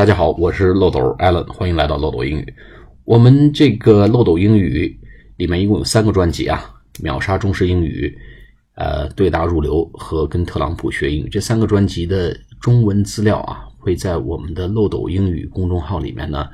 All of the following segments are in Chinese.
大家好，我是漏斗 Allen，欢迎来到漏斗英语。我们这个漏斗英语里面一共有三个专辑啊，秒杀中式英语、呃对答入流和跟特朗普学英语这三个专辑的中文资料啊，会在我们的漏斗英语公众号里面呢，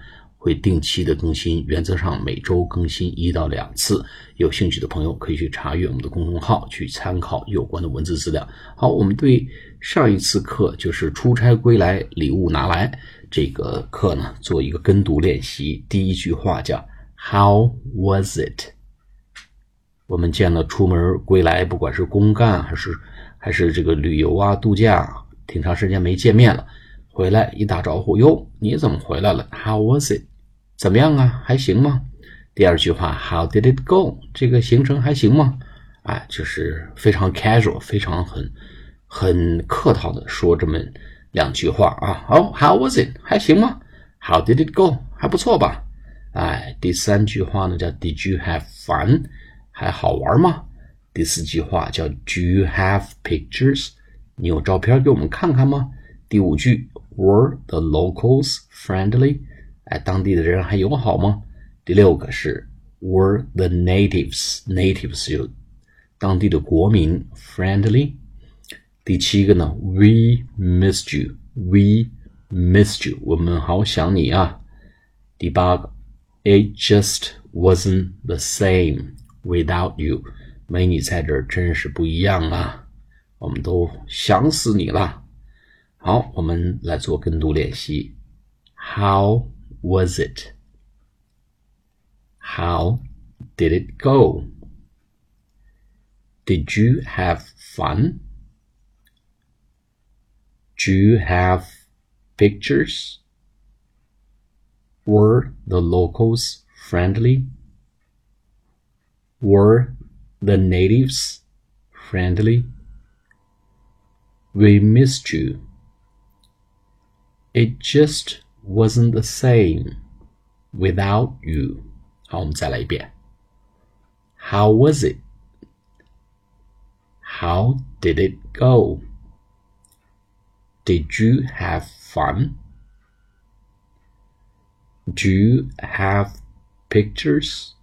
会定期的更新，原则上每周更新一到两次。有兴趣的朋友可以去查阅我们的公众号，去参考有关的文字资料。好，我们对上一次课就是出差归来，礼物拿来。这个课呢，做一个跟读练习。第一句话叫 “How was it？” 我们见了出门归来，不管是公干还是还是这个旅游啊、度假，挺长时间没见面了，回来一打招呼，哟，你怎么回来了？How was it？怎么样啊？还行吗？第二句话 “How did it go？” 这个行程还行吗？哎，就是非常 casual，非常很很客套的说这么。两句话啊，好，How was it？还行吗？How did it go？还不错吧？哎，第三句话呢叫 Did you have fun？还好玩吗？第四句话叫 Do you have pictures？你有照片给我们看看吗？第五句 Were the locals friendly？哎，当地的人还友好吗？第六个是 Were the natives？natives 有当地的国民 friendly？第七个呢，We missed you. We missed you. 我们好想你啊。第八个，It just wasn't the same without you. 没你在这儿真是不一样啊，我们都想死你了。好，我们来做跟读练习。How was it? How did it go? Did you have fun? Do you have pictures? Were the locals friendly? Were the natives friendly? We missed you. It just wasn't the same without you. 好，我们再来一遍。How was it? How did it go? Did you have fun? Do you have pictures?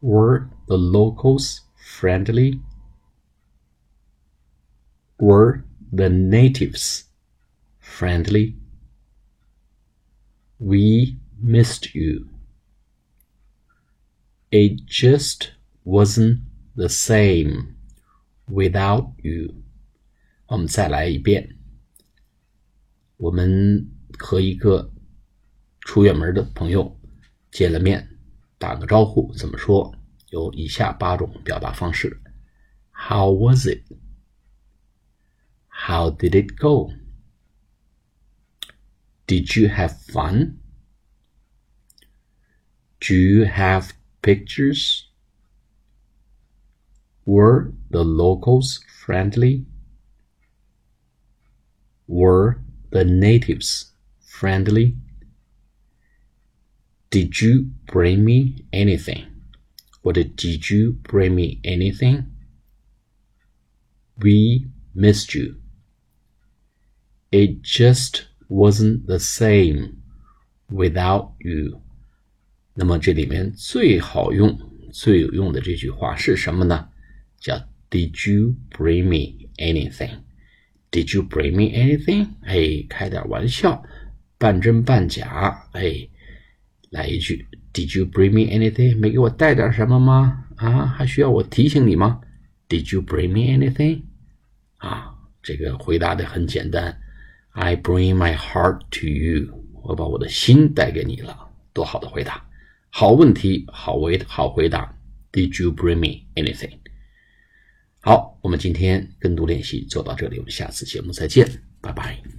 Were the locals friendly? Were the natives friendly? We missed you. It just wasn't the same without you. 我们再来一遍。我们和一个出远门的朋友见了面，打个招呼怎么说？有以下八种表达方式：How was it? How did it go? Did you have fun? Do you have pictures? Were the locals friendly? Were the natives friendly? Did you bring me anything? Or did you bring me anything? We missed you. It just wasn't the same without you. 那么这里面最好用、最有用的这句话是什么呢？叫 Did you bring me anything？Did you bring me anything？哎，开点玩笑，半真半假。哎，来一句，Did you bring me anything？没给我带点什么吗？啊，还需要我提醒你吗？Did you bring me anything？啊，这个回答的很简单，I bring my heart to you。我把我的心带给你了，多好的回答！好问题，好回好回答。Did you bring me anything？好，我们今天跟读练习就到这里，我们下次节目再见，拜拜。